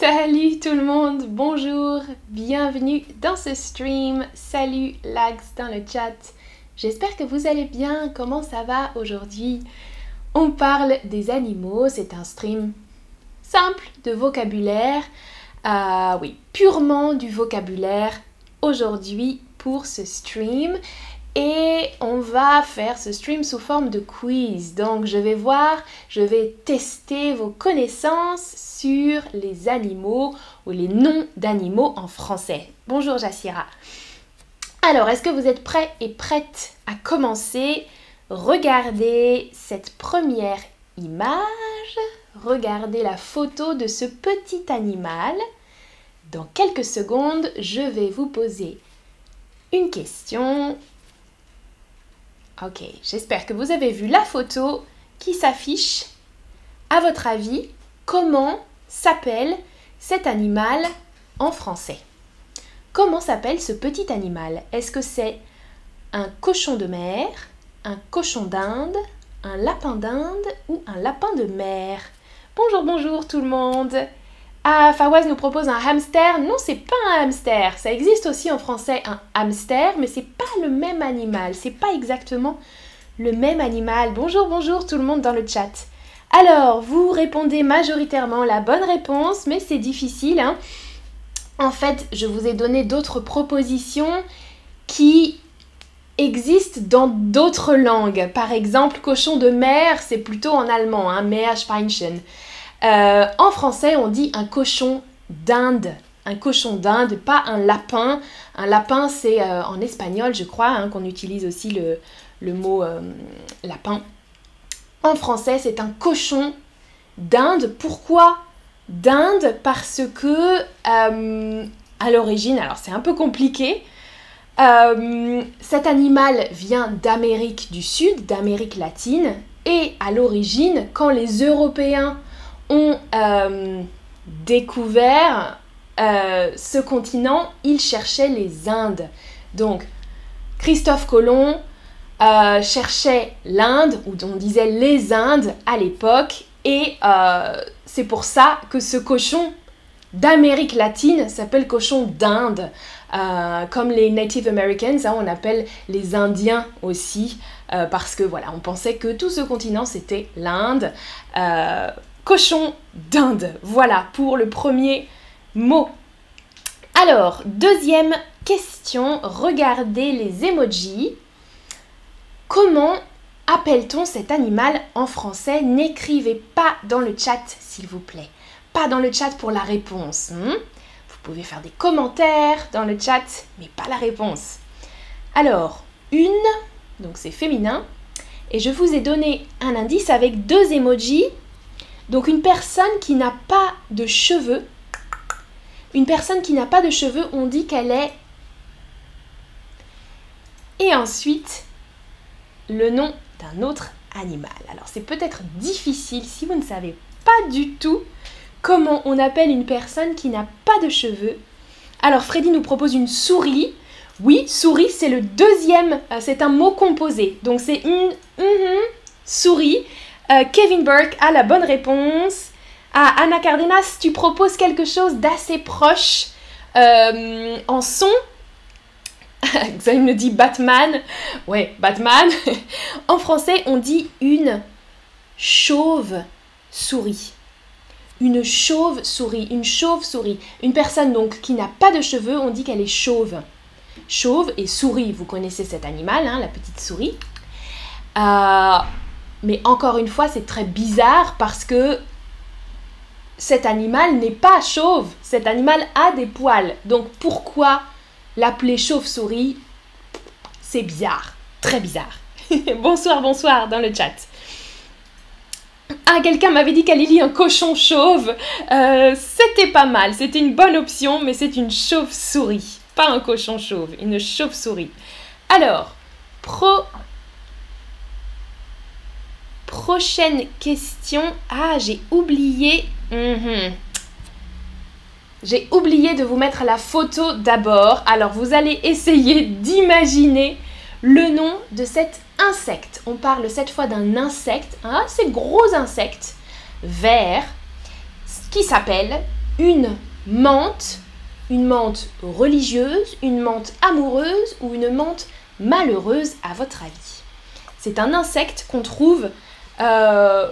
Salut tout le monde, bonjour, bienvenue dans ce stream. Salut Lags dans le chat. J'espère que vous allez bien. Comment ça va aujourd'hui? On parle des animaux. C'est un stream simple de vocabulaire. Ah oui, purement du vocabulaire aujourd'hui pour ce stream. Et on va faire ce stream sous forme de quiz. Donc je vais voir, je vais tester vos connaissances sur les animaux ou les noms d'animaux en français. Bonjour Jassira. Alors, est-ce que vous êtes prêts et prêtes à commencer? Regardez cette première image. Regardez la photo de ce petit animal. Dans quelques secondes, je vais vous poser une question Ok, j'espère que vous avez vu la photo qui s'affiche. À votre avis, comment s'appelle cet animal en français? Comment s'appelle ce petit animal? Est-ce que c'est un cochon de mer, un cochon d'Inde, un lapin d'Inde ou un lapin de mer? Bonjour, bonjour tout le monde ah, Fawaz nous propose un hamster. Non, c'est pas un hamster. Ça existe aussi en français un hamster, mais c'est pas le même animal. C'est pas exactement le même animal. Bonjour, bonjour tout le monde dans le chat. Alors, vous répondez majoritairement la bonne réponse, mais c'est difficile. Hein. en fait, je vous ai donné d'autres propositions qui existent dans d'autres langues. Par exemple, cochon de mer, c'est plutôt en allemand, hein, Meerschweinchen. Euh, en français, on dit un cochon d'Inde. Un cochon d'Inde, pas un lapin. Un lapin, c'est euh, en espagnol, je crois, hein, qu'on utilise aussi le, mot euh, lapin. En français, c'est un cochon d'Inde. Pourquoi d'Inde? Parce que à l'origine, alors c'est un peu compliqué, cet animal vient d'Amérique du Sud, d'Amérique latine, et à l'origine, quand les Européens ont euh, découvert euh, ce continent, ils cherchaient les Indes. Donc, Christophe Colomb euh, cherchait l'Inde, ou on disait les Indes à l'époque, et c'est pour ça que ce cochon d'Amérique latine s'appelle cochon d'Inde. comme les Native Americans, hein, on appelle les Indiens aussi, parce que voilà, on pensait que tout ce continent c'était l'Inde cochon d'Inde. Voilà pour le premier mot. Alors, deuxième question, regardez les emojis. Comment appelle-t-on cet animal en français? N'écrivez pas dans le chat, s'il vous plaît. Pas dans le chat pour la réponse. Hmm? vous pouvez faire des commentaires dans le chat, mais pas la réponse. Alors, une, donc c'est féminin. Et je vous ai donné un indice avec deux emojis donc une personne qui n'a pas de cheveux, une personne qui n'a pas de cheveux, on dit qu'elle est... Et ensuite, le nom d'un autre animal. Alors c'est peut-être difficile si vous ne savez pas du tout comment on appelle une personne qui n'a pas de cheveux. Alors Freddy nous propose une souris. Oui, souris, c'est le deuxième, euh, c'est un mot composé. Donc c'est une mm-hmm, souris. Euh, Kevin Burke a la bonne réponse. Ah, Anna Cardenas, tu proposes quelque chose d'assez proche euh, en son. Xavier me dit Batman. Ouais, Batman. en français, on dit une chauve-souris. Une chauve-souris, une chauve-souris. Une personne donc qui n'a pas de cheveux, on dit qu'elle est chauve. Chauve et souris, vous connaissez cet animal, hein, la petite souris. Euh, mais encore une fois, c'est très bizarre parce que cet animal n'est pas chauve. Cet animal a des poils. Donc pourquoi l'appeler chauve-souris? C'est bizarre. Très bizarre. bonsoir, bonsoir dans le chat. Ah, quelqu'un m'avait dit qu'elle lit un cochon chauve. Euh, c'était pas mal. C'était une bonne option, mais c'est une chauve-souris. Pas un cochon chauve, une chauve-souris. Alors, pro Prochaine question. Ah, j'ai oublié. Mhm. J'ai oublié de vous mettre la photo d'abord. Alors, vous allez essayer d'imaginer le nom de cet insecte. On parle cette fois d'un insecte, un assez gros insecte vert, qui s'appelle une menthe, une menthe religieuse, une menthe amoureuse ou une menthe malheureuse à votre avis C'est un insecte qu'on trouve euh,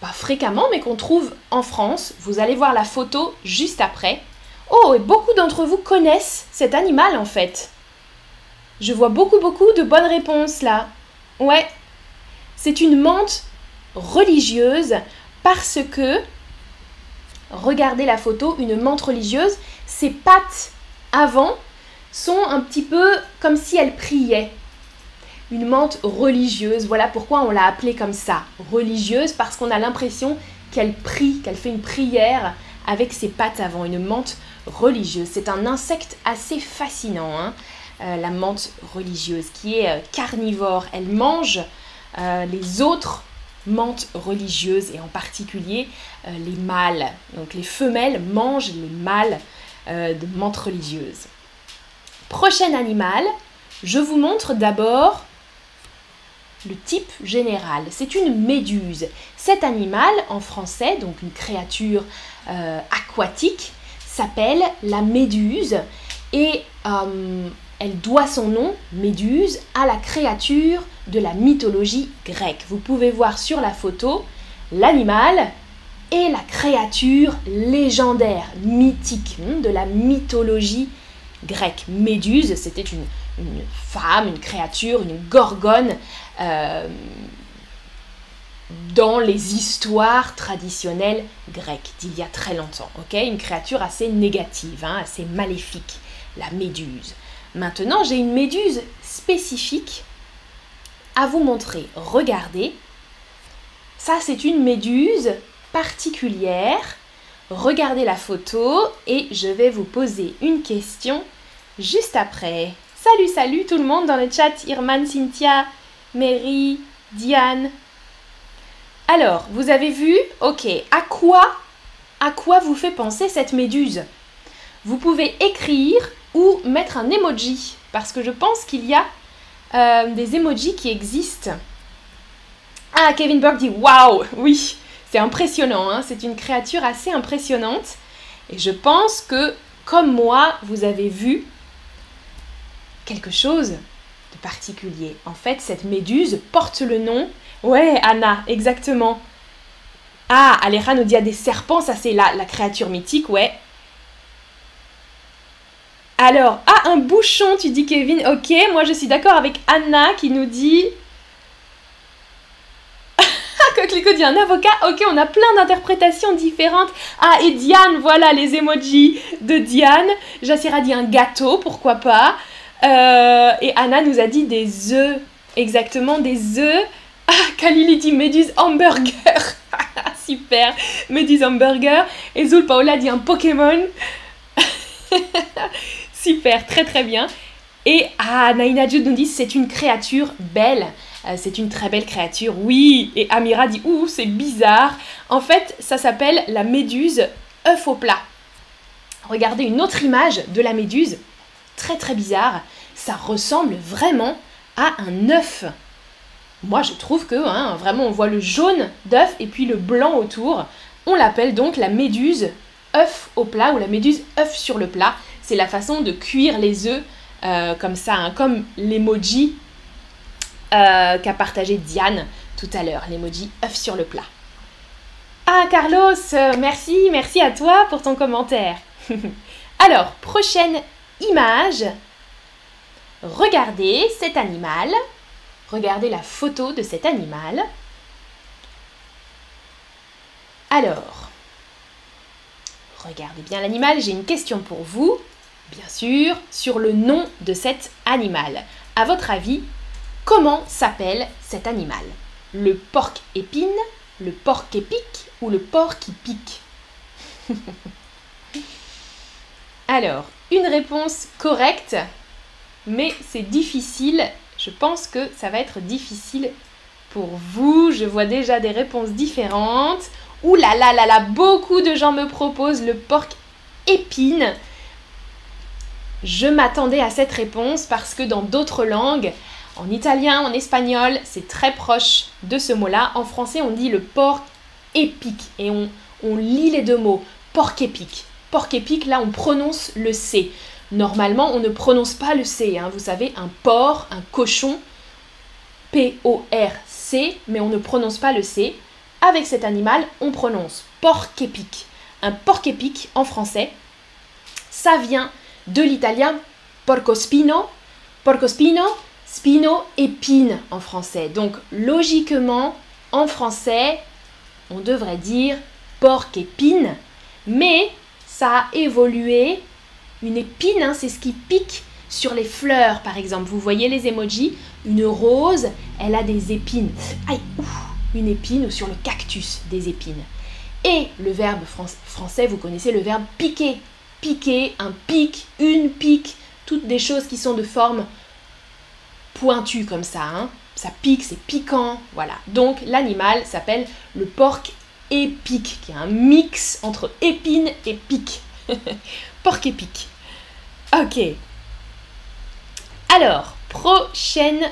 pas fréquemment, mais qu'on trouve en France. Vous allez voir la photo juste après. Oh, et beaucoup d'entre vous connaissent cet animal en fait. Je vois beaucoup, beaucoup de bonnes réponses là. Ouais, c'est une menthe religieuse parce que, regardez la photo, une menthe religieuse, ses pattes avant sont un petit peu comme si elle priait. Une menthe religieuse, voilà pourquoi on l'a appelée comme ça, religieuse, parce qu'on a l'impression qu'elle prie, qu'elle fait une prière avec ses pattes avant, une menthe religieuse. C'est un insecte assez fascinant, hein, euh, la menthe religieuse, qui est euh, carnivore. Elle mange euh, les autres menthes religieuses et en particulier les mâles. Donc les femelles mangent les mâles de menthe religieuse. Prochain animal, je vous montre d'abord le type général. C'est une méduse. Cet animal, en français, donc une créature aquatique, s'appelle la méduse et euh, elle doit son nom, Méduse, à la créature de la mythologie grecque. Vous pouvez voir sur la photo l'animal et la créature légendaire, mythique hmm, de la mythologie grecque. Méduse, c'était une, femme, une créature, une gorgone euh, dans les histoires traditionnelles grecques d'il y a très longtemps. une créature assez négative, hein, assez maléfique, la méduse. Maintenant, j'ai une méduse spécifique à vous montrer. Regardez, ça c'est une méduse particulière. Regardez la photo et je vais vous poser une question juste après. Salut, salut tout le monde dans le chat, Irman, Cynthia, Mary, Diane, alors, vous avez vu Ok, à quoi à quoi vous fait penser cette méduse? Vous pouvez écrire ou mettre un emoji parce que je pense qu'il y a euh, des emojis qui existent. Ah, Kevin Burke dit waouh Oui, c'est impressionnant, hein c'est une créature assez impressionnante. Et je pense que, comme moi, vous avez vu quelque chose particulier. En fait, cette méduse porte le nom Ouais, Anna, exactement. Ah, Aleja nous dit a des serpents, ça c'est la, la créature mythique, ouais. Alors, ah, un bouchon, tu dis Kevin. Ok, moi je suis d'accord avec Anna qui nous dit. Coquelicot dit un avocat. Ok, on a plein d'interprétations différentes. Ah, et Diane, voilà les emojis de Diane. Jassira dit un gâteau, pourquoi pas. Euh, et Anna nous a dit des œufs. Exactement, des œufs. Ah, Kalili dit Méduse hamburger. Super, Méduse hamburger. Et Zul Paola dit un Pokémon. Super, très très bien. Et ah, Naina Jude nous dit c'est une créature belle. Euh, c'est une très belle créature, oui. Et Amira dit ouh, c'est bizarre. En fait, ça s'appelle la méduse œuf au plat. Regardez une autre image de la méduse. Très très bizarre. Ça ressemble vraiment à un œuf moi je trouve que hein, vraiment on voit le jaune d'œuf et puis le blanc autour. On l'appelle donc la méduse œuf au plat ou la méduse œuf sur le plat. C'est la façon de cuire les œufs euh, comme ça, hein, comme l'emoji euh, qu'a partagé Diane tout à l'heure, l'emoji œuf sur le plat. Ah Carlos, euh, merci, merci à toi pour ton commentaire. Alors, prochaine image. Regardez cet animal Regardez la photo de cet animal. Alors, regardez bien l'animal. J'ai une question pour vous, bien sûr, sur le nom de cet animal. À votre avis, comment s'appelle cet animal? Le porc épine, le porc épique ou le porc qui pique? Alors, une réponse correcte, mais c'est difficile je pense que ça va être difficile pour vous. Je vois déjà des réponses différentes. Ouh là là là là, beaucoup de gens me proposent le porc épine. Je m'attendais à cette réponse parce que dans d'autres langues, en italien, en espagnol, c'est très proche de ce mot-là. En français, on dit le porc épique et on, lit les deux mots. Porc-épic. Porc-épic, là, on prononce le C. Normalement, on ne prononce pas le C. Hein. Vous savez, un porc, un cochon, P-O-R-C, mais on ne prononce pas le C. Avec cet animal, on prononce porc-épic. Un porc-épic en français, ça vient de l'italien porcospino. Porcospino, spino, épine en français. Donc logiquement, en français, on devrait dire porc-épine, mais ça a évolué. Une épine, hein, c'est ce qui pique sur les fleurs, par exemple. Vous voyez les emojis? Une rose, elle a des épines. Aïe, une épine ou sur le cactus, des épines. Et le verbe français, vous connaissez le verbe piquer. Piquer, un pic, une pique, toutes des choses qui sont de forme pointue comme ça. Hein. Ça pique, c'est piquant, voilà. Donc l'animal s'appelle le porc qui est un mix entre épine et pique. porc épic. Ok. Alors, prochaine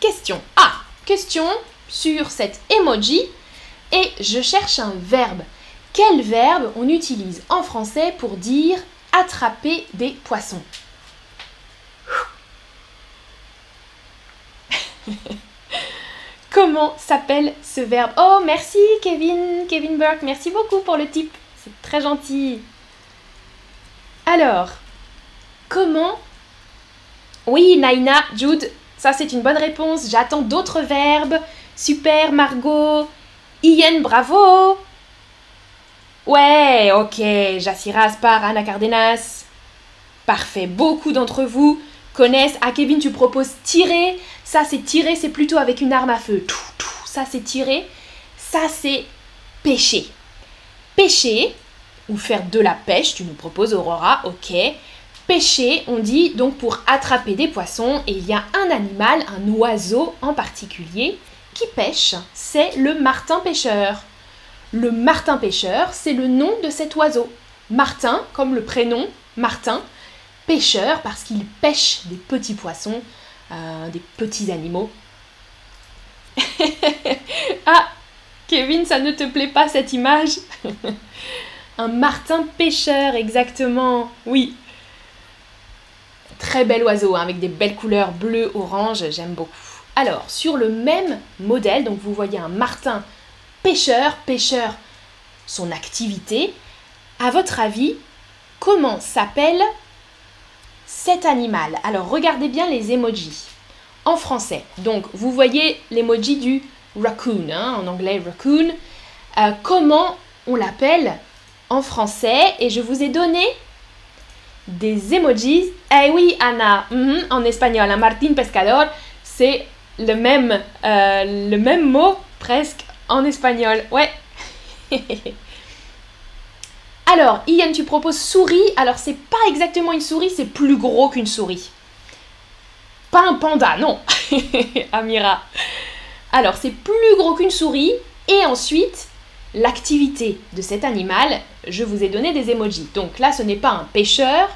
question. Ah, question sur cet emoji et je cherche un verbe. Quel verbe on utilise en français pour dire attraper des poissons? Comment s'appelle ce verbe? Oh, merci Kevin, Kevin Burke, merci beaucoup pour le tip. C'est très gentil. Alors, comment? Oui, Naina, Jude, ça c'est une bonne réponse. J'attends d'autres verbes. Super, Margot. Ian, bravo. Ouais, ok, Jassira Aspar, Anna Cardenas. Parfait, beaucoup d'entre vous connaissent. Ah, Kevin, tu proposes tirer. Ça, c'est tirer, c'est plutôt avec une arme à feu. Tout, tout. Ça, c'est tirer. Ça, c'est pêcher. Pêcher, ou faire de la pêche, tu nous proposes, Aurora, ok. Pêcher, on dit donc pour attraper des poissons, et il y a un animal, un oiseau en particulier, qui pêche. C'est le martin pêcheur. Le martin pêcheur, c'est le nom de cet oiseau. Martin, comme le prénom Martin, pêcheur parce qu'il pêche des petits poissons, euh, des petits animaux. ah, Kevin, ça ne te plaît pas cette image? Un martin pêcheur, exactement. Oui. Très bel oiseau, hein, avec des belles couleurs bleu, orange, j'aime beaucoup. Alors, sur le même modèle, donc vous voyez un martin pêcheur, pêcheur, son activité. À votre avis, comment s'appelle cet animal Alors, regardez bien les emojis en français. Donc, vous voyez l'emoji du raccoon, hein, en anglais raccoon. Euh, comment on l'appelle en français? Et je vous ai donné des emojis. Eh oui, Anna, mhm, en espagnol, un Martin Pescador, c'est le même, euh, le même mot presque en espagnol. Ouais. Alors, Ian, tu proposes souris. Alors, c'est pas exactement une souris, c'est plus gros qu'une souris. Pas un panda, non. Amira. Alors, c'est plus gros qu'une souris. Et ensuite, l'activité de cet animal, je vous ai donné des emojis. Donc là, ce n'est pas un pêcheur.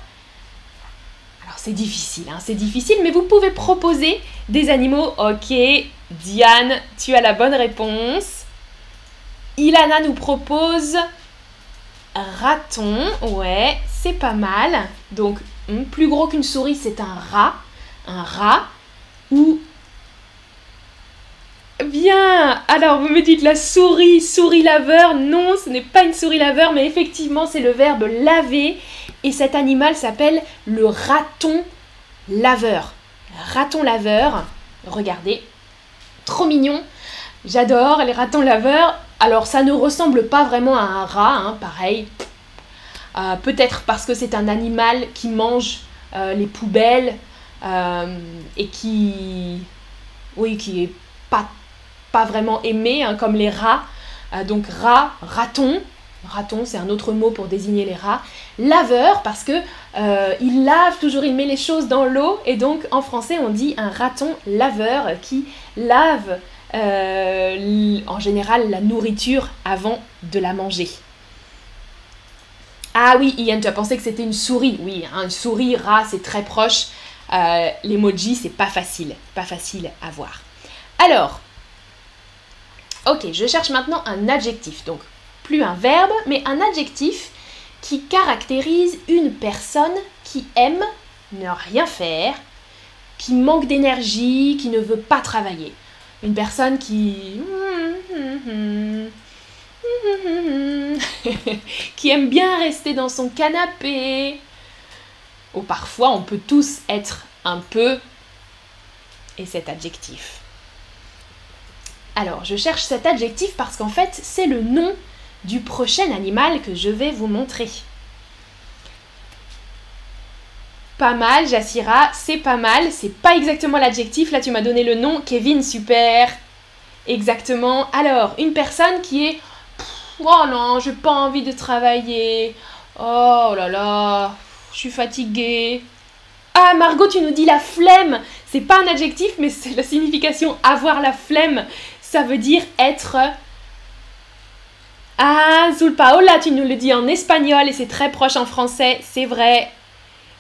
Alors, c'est difficile, hein, c'est difficile, mais vous pouvez proposer des animaux. Ok, Diane, tu as la bonne réponse. Ilana nous propose raton. Ouais, c'est pas mal. Donc, hmm, plus gros qu'une souris, c'est un rat. Un rat. Ou. Bien Alors, vous me dites la souris, souris laveur. Non, ce n'est pas une souris laveur, mais effectivement, c'est le verbe laver. Et cet animal s'appelle le raton laveur. Raton laveur. Regardez. Trop mignon. J'adore les ratons laveurs. Alors ça ne ressemble pas vraiment à un rat, hein, pareil. Euh, peut-être parce que c'est un animal qui mange euh, les poubelles euh, et qui, oui, qui est pas, vraiment aimé, hein, comme les rats. donc rat, raton. Raton, c'est un autre mot pour désigner les rats. Laveur, parce que il lave toujours, il met les choses dans l'eau, et donc en français on dit un raton laveur qui lave euh, en général la nourriture avant de la manger. Ah oui, Ian, tu as pensé que c'était une souris. Oui, hein, une souris, rat, c'est très proche. Euh, L'emoji, c'est pas facile. Pas facile à voir. Alors, ok, je cherche maintenant un adjectif. Donc, plus un verbe, mais un adjectif qui caractérise une personne qui aime ne rien faire, qui manque d'énergie, qui ne veut pas travailler. Une personne qui... qui aime bien rester dans son canapé. Ou parfois on peut tous être un peu... Et cet adjectif. Alors, je cherche cet adjectif parce qu'en fait, c'est le nom du prochain animal que je vais vous montrer. Pas mal, Jassira, c'est pas mal, c'est pas exactement l'adjectif, là tu m'as donné le nom, Kevin, super. Exactement. Alors, une personne qui est Oh non, j'ai pas envie de travailler. Oh là là, je suis fatiguée. Ah Margot, tu nous dis la flemme. C'est pas un adjectif, mais c'est la signification avoir la flemme. Ça veut dire être ah, Zulpaola, tu nous le dis en espagnol et c'est très proche en français, c'est vrai.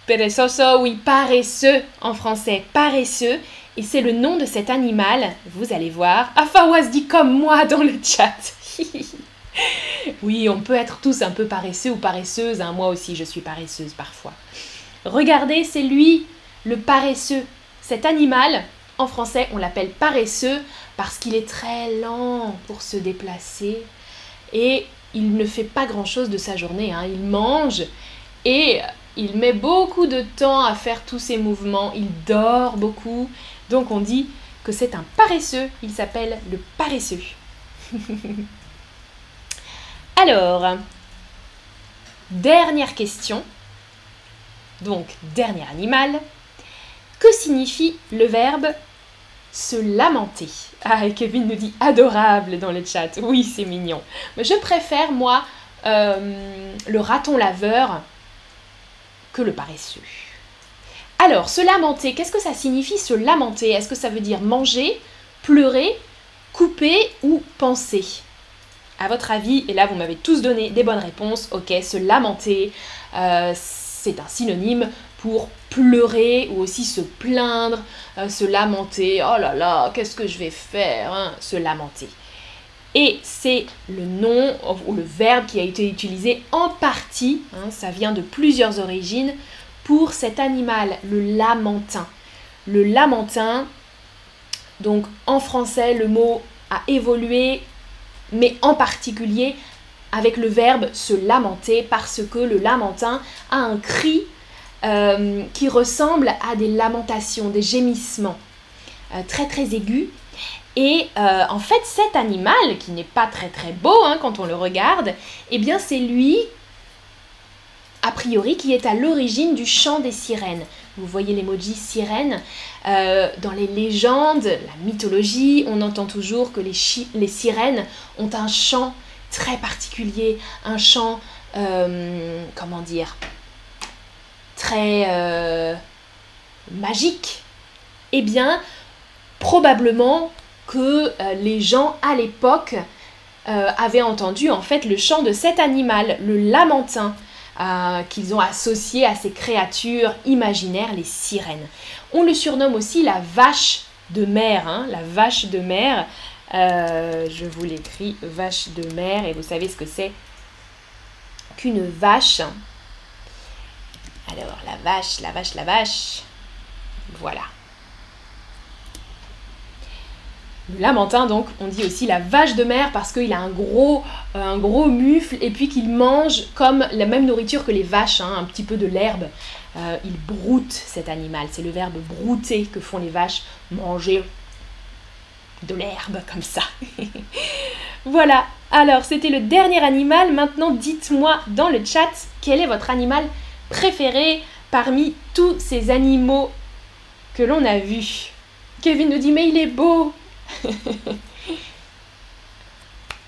Perezoso, oui, paresseux en français, paresseux. Et c'est le nom de cet animal, vous allez voir. Afawaz dit comme moi dans le chat. oui, on peut être tous un peu paresseux ou paresseuse. Hein. Moi aussi, je suis paresseuse parfois. Regardez, c'est lui, le paresseux. Cet animal, en français, on l'appelle paresseux parce qu'il est très lent pour se déplacer et il ne fait pas grand-chose de sa journée. Hein. Il mange et il met beaucoup de temps à faire tous ses mouvements. Il dort beaucoup. Donc on dit que c'est un paresseux. Il s'appelle le paresseux. Alors, dernière question. Donc, dernier animal. Que signifie le verbe se lamenter? Ah, Kevin nous dit adorable dans le chat. Oui, c'est mignon. Mais je préfère, moi, euh, le raton laveur le paresseux. Alors, se lamenter, qu'est-ce que ça signifie se lamenter? Est-ce que ça veut dire manger, pleurer, couper ou penser? À votre avis, et là vous m'avez tous donné des bonnes réponses, ok, se lamenter, euh, c'est un synonyme pour pleurer ou aussi se plaindre, euh, se lamenter. Oh là là, qu'est-ce que je vais faire hein, Se lamenter. Et c'est le nom ou le verbe qui a été utilisé en partie, hein, ça vient de plusieurs origines, pour cet animal, le lamentin. Le lamentin, donc en français, le mot a évolué, mais en particulier avec le verbe se lamenter, parce que le lamentin a un cri euh, qui ressemble à des lamentations, des gémissements euh, très très aigus. Et euh, en fait, cet animal, qui n'est pas très très beau hein, quand on le regarde, eh bien c'est lui, a priori, qui est à l'origine du chant des sirènes. Vous voyez l'emoji sirène. dans les légendes, la mythologie, on entend toujours que les, sirènes ont un chant très particulier, un chant, comment dire, très euh, magique, eh bien, probablement que euh, les gens à l'époque euh, avaient entendu en fait le chant de cet animal, le lamentin, qu'ils ont associé à ces créatures imaginaires, les sirènes. On le surnomme aussi la vache de mer, hein, la vache de mer. je vous l'écris, vache de mer, et vous savez ce que c'est qu'une vache. Alors, la vache, la vache, la vache. Voilà. Le lamentin, donc, on dit aussi la vache de mer parce qu'il a un gros, euh, gros mufle et puis qu'il mange comme la même nourriture que les vaches, hein, un petit peu de l'herbe. Euh, il broute cet animal. C'est le verbe brouter que font les vaches, manger de l'herbe comme ça. voilà. Alors, c'était le dernier animal. Maintenant, dites-moi dans le chat quel est votre animal préféré parmi tous ces animaux que l'on a vus. Kevin nous dit mais il est beau.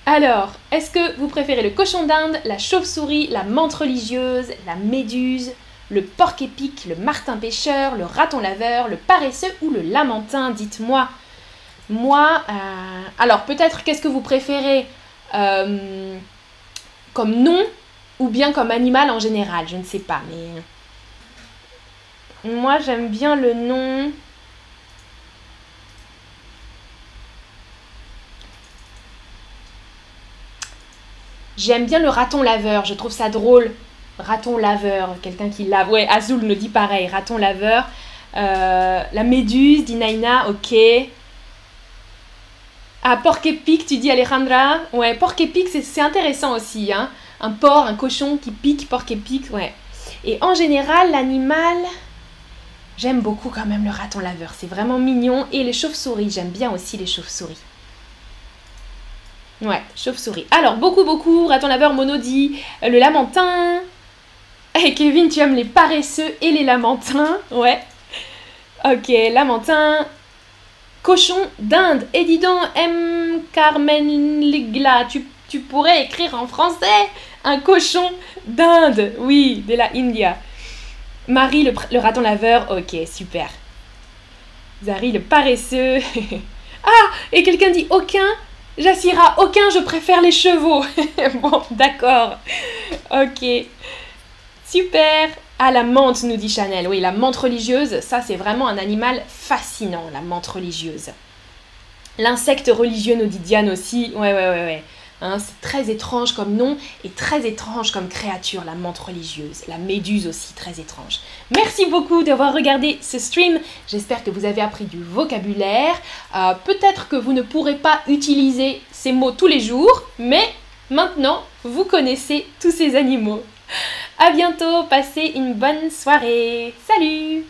Alors, est-ce que vous préférez le cochon d'Inde, la chauve-souris, la menthe religieuse, la méduse, le porc-épic, le martin-pêcheur, le raton laveur, le paresseux ou le lamentin Dites-moi. Moi, euh, alors peut-être qu'est-ce que vous préférez euh, comme nom ou bien comme animal en général, je ne sais pas, mais moi j'aime bien le nom. J'aime bien le raton laveur, je trouve ça drôle. Raton laveur, quelqu'un qui lave. Ouais, Azul nous dit pareil, raton laveur. Euh, la méduse, dit Naina, ok. Ah, porc épic, tu dis Alejandra. Ouais, porc épic, c'est intéressant aussi. Hein. Un porc, un cochon qui pique, porc épic, ouais. Et en général, l'animal, j'aime beaucoup quand même le raton laveur. C'est vraiment mignon. Et les chauves-souris, j'aime bien aussi les chauves-souris. Ouais, chauve-souris. Alors, beaucoup, beaucoup, raton laveur, mono dit euh, le lamentin. Et Kevin, tu aimes les paresseux et les lamentins. Ouais. Ok, lamentin. Cochon d'Inde. Et dis donc, M. Carmen Ligla, tu, tu pourrais écrire en français un cochon d'Inde. Oui, de la India. Marie, le, raton laveur. Ok, super. Zari, le paresseux. ah, et quelqu'un dit aucun. Jassira, aucun, je préfère les chevaux. bon, d'accord. Ok. Super. Ah, la menthe, nous dit Chanel. Oui, la menthe religieuse, ça c'est vraiment un animal fascinant, la menthe religieuse. L'insecte religieux, nous dit Diane aussi. Ouais, ouais, ouais, ouais. Hein, c'est très étrange comme nom et très étrange comme créature, la menthe religieuse. La méduse aussi, très étrange. Merci beaucoup d'avoir regardé ce stream. J'espère que vous avez appris du vocabulaire. Euh, peut-être que vous ne pourrez pas utiliser ces mots tous les jours, mais maintenant, vous connaissez tous ces animaux. A bientôt, passez une bonne soirée. Salut